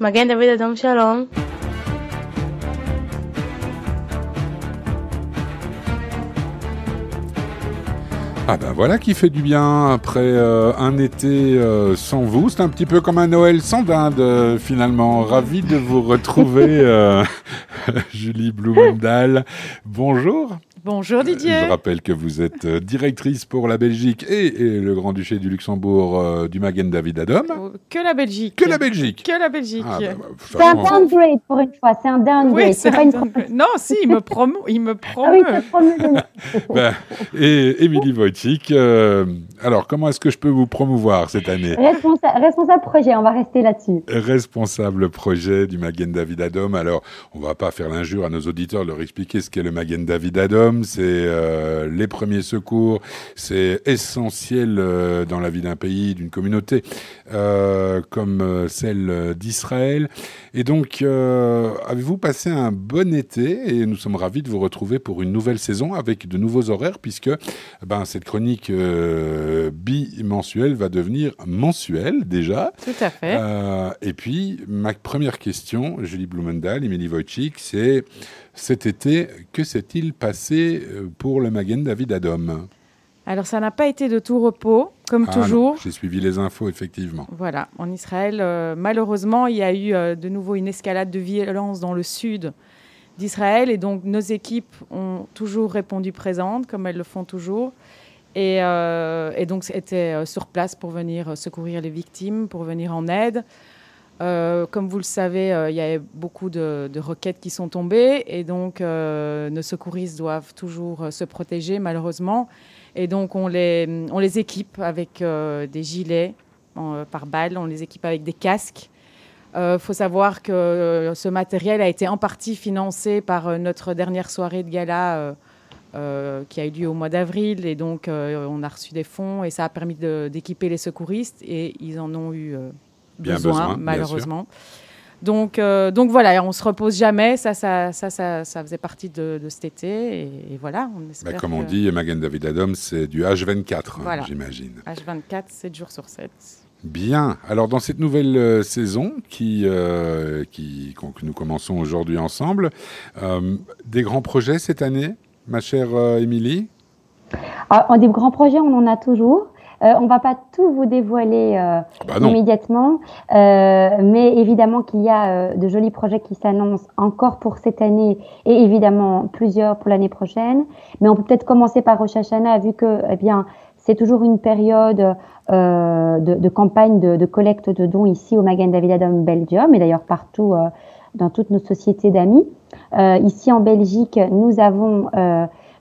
Magen David Adam Shalom. Ah ben voilà qui fait du bien après euh, un été euh, sans vous. C'est un petit peu comme un Noël sans dinde euh, finalement. Ravi de vous retrouver, Julie Blumendahl. Bonjour. Bonjour Didier. Je rappelle que vous êtes euh, directrice pour la Belgique et, et le Grand-Duché du Luxembourg euh, du Magen David Adom. Oh, Que la Belgique. Que la Belgique. Que la Belgique. Ah, bah, bah, C'est un downgrade pour une fois, c'est un downgrade. oui, c'est pas un une. Non, si, il me promeut. Il me Ah oui, promeut. bah, et Émilie Wojcik, euh, alors comment est-ce que je peux vous promouvoir cette année Responsa- responsable projet, on va rester là-dessus. responsable projet du Magen David Adom. Alors, on va pas faire l'injure à nos auditeurs, leur expliquer ce qu'est le Magen David Adom. C'est euh, les premiers secours, c'est essentiel euh, dans la vie d'un pays, d'une communauté, euh, comme celle d'Israël. Et donc, avez-vous passé un bon été? Et nous sommes ravis de vous retrouver pour une nouvelle saison avec de nouveaux horaires, puisque ben, cette chronique euh, bimensuelle va devenir mensuelle déjà. Tout à fait. Euh, et puis, ma première question, Julie Blumendahl, Émilie Wojcik, c'est cet été, que s'est-il passé euh, pour le Magen David Adom? Alors, ça n'a pas été de tout repos, comme Ah toujours. J'ai suivi les infos, effectivement. Voilà, en Israël, euh, malheureusement, il y a eu euh, de nouveau une escalade de violence dans le sud d'Israël. Et donc, nos équipes ont toujours répondu présentes, comme elles le font toujours. Et, euh, et donc, étaient euh, sur place pour venir euh, secourir les victimes, pour venir en aide. Comme vous le savez, il y a beaucoup de, de requêtes qui sont tombées. Et donc, nos secouristes doivent toujours se protéger, malheureusement. Et donc, on les, on les équipe avec des gilets par balle, on les équipe avec des casques. Il faut savoir que ce matériel a été en partie financé par notre dernière soirée de gala euh, qui a eu lieu au mois d'avril. Et donc, euh, on a reçu des fonds et ça a permis d'équiper les secouristes et ils en ont eu euh, Bien besoin, malheureusement. Donc, donc voilà, on se repose jamais. Ça, ça, ça, ça, ça faisait partie de, de cet été. Et, et voilà, on Bah, comme on que dit, Magen David Adom, c'est du H24, hein, Voilà. j'imagine. H24, 7 jours sur 7. Bien. Alors, dans cette nouvelle euh, saison qui, euh, qui, que nous commençons aujourd'hui ensemble, euh, des grands projets cette année, ma chère euh, Émilie Ah, en des grands projets, on en a toujours. Euh, on va pas tout vous dévoiler euh, Ah Bah immédiatement, euh, mais évidemment qu'il y a euh, de jolis projets qui s'annoncent encore pour cette année et évidemment plusieurs pour l'année prochaine. Mais on peut peut-être commencer par Rosh Hashanah vu que eh bien c'est toujours une période euh, de, campagne de, collecte de dons ici au Magen David Adam Belgium et d'ailleurs partout euh, dans toutes nos sociétés d'amis. Euh, ici en Belgique, nous avons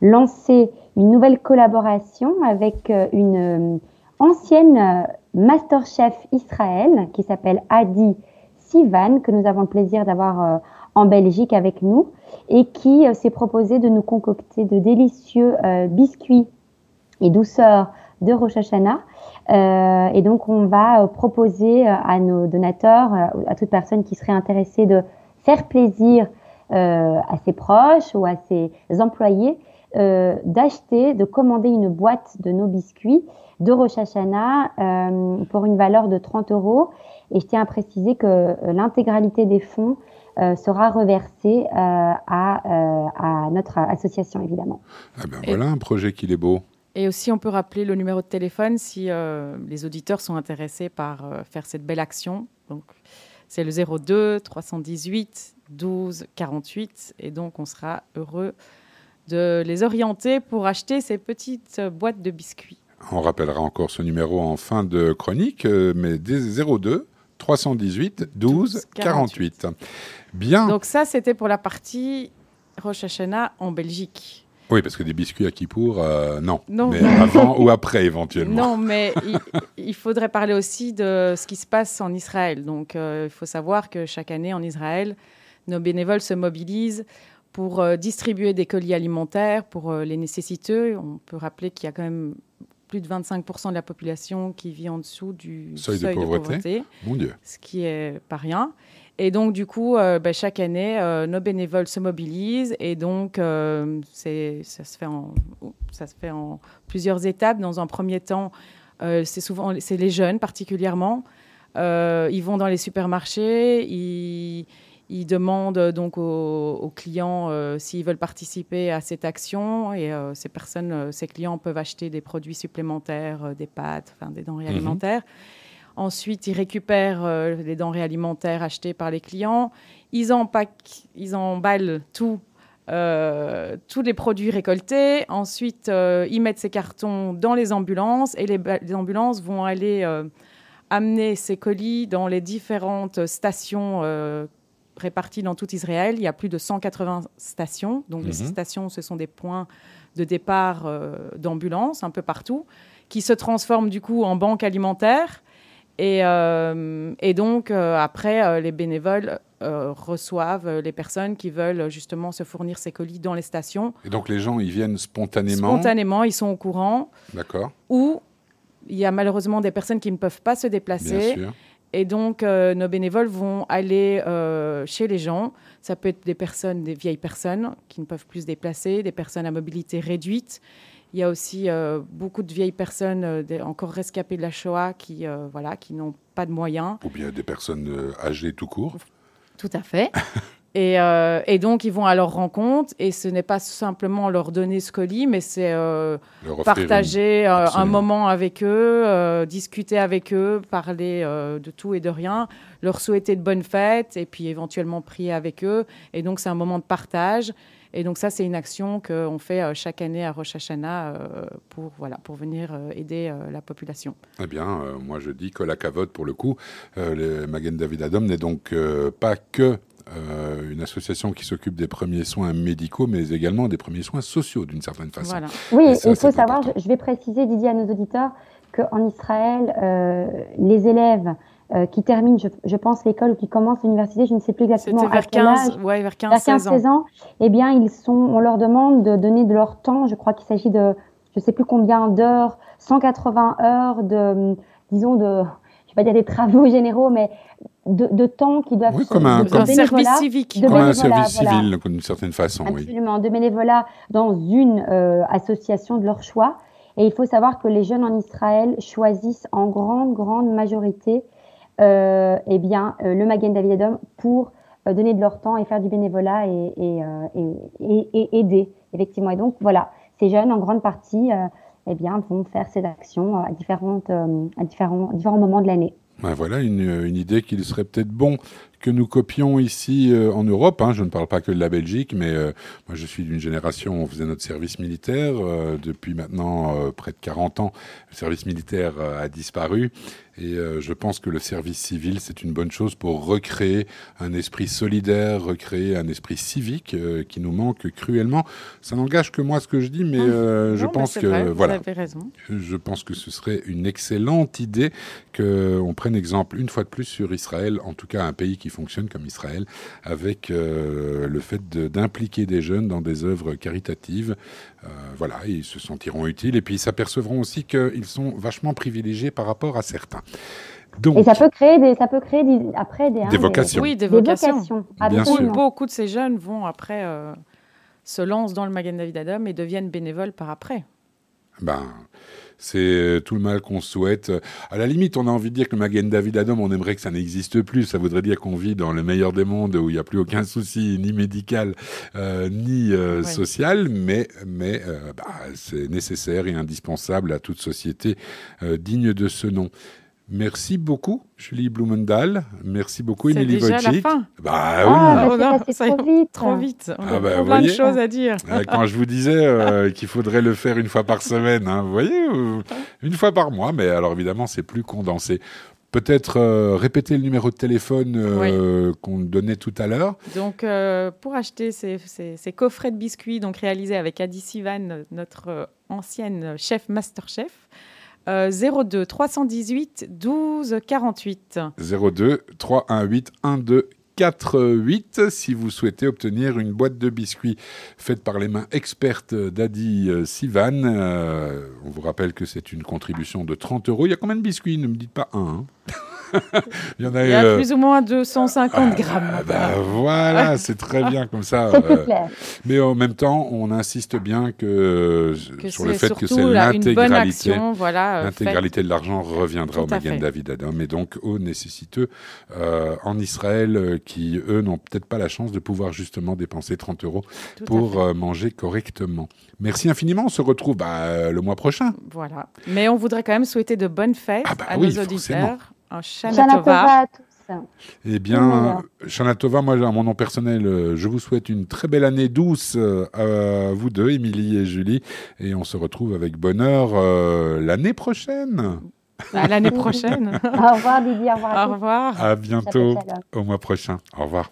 lancé une nouvelle collaboration avec une ancienne masterchef Israël qui s'appelle Adi Sivan, que nous avons le plaisir d'avoir en Belgique avec nous, et qui s'est proposé de nous concocter de délicieux biscuits et douceurs de Rosh Hashanah. Euh, et donc, on va euh, proposer euh, à nos donateurs, à toute personne qui serait intéressée de faire plaisir à ses proches ou à ses employés, d'acheter, de commander une boîte de nos biscuits de Rosh Hashanah pour une valeur de 30 euros. Et je tiens à préciser que l'intégralité des fonds sera reversée à, à notre association, évidemment. Ah ben voilà un projet qui est beau. Et aussi, on peut rappeler le numéro de téléphone si euh, les auditeurs sont intéressés par euh, faire cette belle action. Donc, c'est le 02 318 12 48. Et donc, on sera heureux de les orienter pour acheter ces petites euh, boîtes de biscuits. On rappellera encore ce numéro en fin de chronique, mais des 02 318 12 48. Bien. Donc, ça, c'était pour la partie Rosh Hashanah en Belgique. Oui, parce que des biscuits à Kippour, euh, non. Non, mais avant ou après éventuellement. Non, mais il, il faudrait parler aussi de ce qui se passe en Israël. Donc, euh, il faut savoir que chaque année en Israël, nos bénévoles se mobilisent pour euh, distribuer des colis alimentaires pour euh, les nécessiteux. On peut rappeler qu'il y a quand même plus de 25% de la population qui vit en dessous du Seuil seuil, de de, pauvreté. pauvreté. Mon Dieu. ce qui est pas rien. Et donc, du coup, euh, ben, chaque année, euh, nos bénévoles se mobilisent et donc euh, c'est- ça, se fait en, ça se fait en plusieurs étapes. Dans un premier temps, c'est souvent c'est les jeunes particulièrement ils vont dans les supermarchés, ils, ils demandent donc aux, clients s'ils veulent participer à cette action et ces personnes, ces clients peuvent acheter des produits supplémentaires, des pâtes, enfin des denrées mhm. alimentaires. Ensuite, ils récupèrent les denrées alimentaires achetées par les clients. Ils, ils emballent tout euh, tous les produits récoltés. Ensuite, euh, ils mettent ces cartons dans les ambulances et les, ambulances vont aller euh, amener ces colis dans les différentes stations réparties dans tout Israël. Il y a plus de 180 stations. Donc, les mhm. stations, ce sont des points de départ d'ambulances un peu partout qui se transforment du coup en banques alimentaires. Et, et donc, après, les bénévoles euh, reçoivent les personnes qui veulent justement se fournir ces colis dans les stations. Et donc les gens, ils viennent spontanément? Spontanément, ils sont au courant. D'accord. Ou il y a malheureusement des personnes qui ne peuvent pas se déplacer. Bien sûr. Et donc, euh, nos bénévoles vont aller euh, chez les gens. Ça peut être des personnes, des vieilles personnes qui ne peuvent plus se déplacer, des personnes à mobilité réduite. Il y a aussi beaucoup de vieilles personnes encore rescapées de la Shoah qui, voilà, qui n'ont pas de moyens. Ou bien des personnes âgées tout court. Tout à fait. Euh, et, donc, ils vont à leur rencontre et ce n'est pas simplement leur donner ce colis, mais c'est euh, partager euh, un moment avec eux, discuter avec eux, parler de tout et de rien, leur souhaiter de bonnes fêtes et puis éventuellement prier avec eux. Et donc, c'est un moment de partage. Et donc ça, c'est une action qu'on fait chaque année à Rosh Hashanah pour, voilà, pour venir aider la population. Eh bien, moi je dis que la cavote, pour le coup, le Magen David Adom n'est donc pas que une association qui s'occupe des premiers soins médicaux, mais également des premiers soins sociaux d'une certaine façon. Oui, il faut savoir, je vais préciser, Didier, à nos auditeurs, qu'en Israël, les élèves euh, qui terminent, je, pense, l'école ou qui commencent l'université, je ne sais plus exactement vers à quel 15, âge, ouais, vers 15, vers 15 16 ans. eh bien, ils sont, on leur demande de donner de leur temps. Je crois qu'il s'agit de, je ne sais plus combien d'heures, 180 heures de, disons, de, je ne vais pas dire des travaux généraux, mais de, de temps qui doivent oui, comme un, de, service civique, comme un service civil d'une certaine façon, absolument, de bénévolat dans une euh, association de leur choix. Et il faut savoir que les jeunes en Israël choisissent en grande grande majorité euh, eh bien, euh, le Magen David Adom pour euh, donner de leur temps et faire du bénévolat et, et, et, aider, effectivement. Et donc, voilà, ces jeunes, en grande partie, eh bien, vont faire ces actions à, différentes, à différents, différents moments de l'année. Ben voilà une, une idée qu'il serait peut-être bon que nous copions ici euh, en Europe. Hein, je ne parle pas que de la Belgique, mais euh, moi je suis d'une génération où on faisait notre service militaire. Euh, depuis maintenant près de 40 ans, le service militaire a disparu. Et je pense que le service civil, c'est une bonne chose pour recréer un esprit solidaire, recréer un esprit civique qui nous manque cruellement. Ça n'engage que moi ce que je dis, mais je pense que voilà, je pense que ce serait une excellente idée qu'on prenne exemple une fois de plus sur Israël, en tout cas un pays qui fonctionne comme Israël, avec euh, le fait d'impliquer des jeunes dans des œuvres caritatives. Euh, voilà, ils se sentiront utiles et puis ils s'apercevront aussi qu'ils sont vachement privilégiés par rapport à certains. Donc, et ça peut créer des, ça peut créer des, après des, hein, vocations. oui, des vocations. Bien sûr. Beaucoup de ces jeunes vont après euh, se lancent dans le Magen David Adam et deviennent bénévoles par après. Ben, c'est euh, tout le mal qu'on souhaite. À la limite, on a envie de dire que le Magen David Adam, on aimerait que ça n'existe plus. Ça voudrait dire qu'on vit dans le meilleur des mondes où il n'y a plus aucun souci, ni médical, euh, ni euh, social, mais, mais bah, c'est nécessaire et indispensable à toute société digne de ce nom. Merci beaucoup, Julie Blumendahl. Merci beaucoup, Émilie Wojcik. C'est déjà la fin. Bah ah, oui. Bah, ça trop vite. Trop vite. On ah, a bah, plein de choses à dire. Euh, quand je vous disais euh, qu'il faudrait le faire une fois par semaine, hein, vous voyez, une fois par mois, mais alors évidemment, c'est plus condensé. Peut-être euh, répéter le numéro de téléphone qu'on donnait tout à l'heure. Donc, pour acheter ces, ces, coffrets de biscuits donc réalisés avec Adi Sivan, notre ancienne chef Masterchef, 02 318 12 48. 02 318 12 48 si vous souhaitez obtenir une boîte de biscuits faite par les mains expertes d'Adi euh, Sivan. Euh, on vous rappelle que c'est une contribution de 30 euros. Il y a combien de biscuits? Ne me dites pas un. Hein Il y en Il a, y a euh, plus ou moins 250 grammes. ah bah, voilà, c'est très bien comme ça. Euh, clair. mais en même temps, on insiste bien que, Que sur le fait que c'est l'intégralité. voilà, euh. L'intégralité de l'argent reviendra au Magen. David Adam et donc aux nécessiteux euh, en Israël qui, eux, n'ont peut-être pas la chance de pouvoir justement dépenser 30 euros Tout pour euh, manger correctement. Merci infiniment. On se retrouve bah, le mois prochain. Voilà. Mais on voudrait quand même souhaiter de bonnes fêtes Ah bah à oui, nos auditeurs. Shana Shana Tova. Tova à tous. Eh bien, voilà. Shana Tova, moi, à mon nom personnel, je vous souhaite une très belle année douce euh, à vous deux, Émilie et Julie. Et on se retrouve avec bonheur euh, l'année prochaine. À l'année prochaine. Au revoir Didier, au revoir à Au revoir. À bientôt, au mois prochain. Au revoir.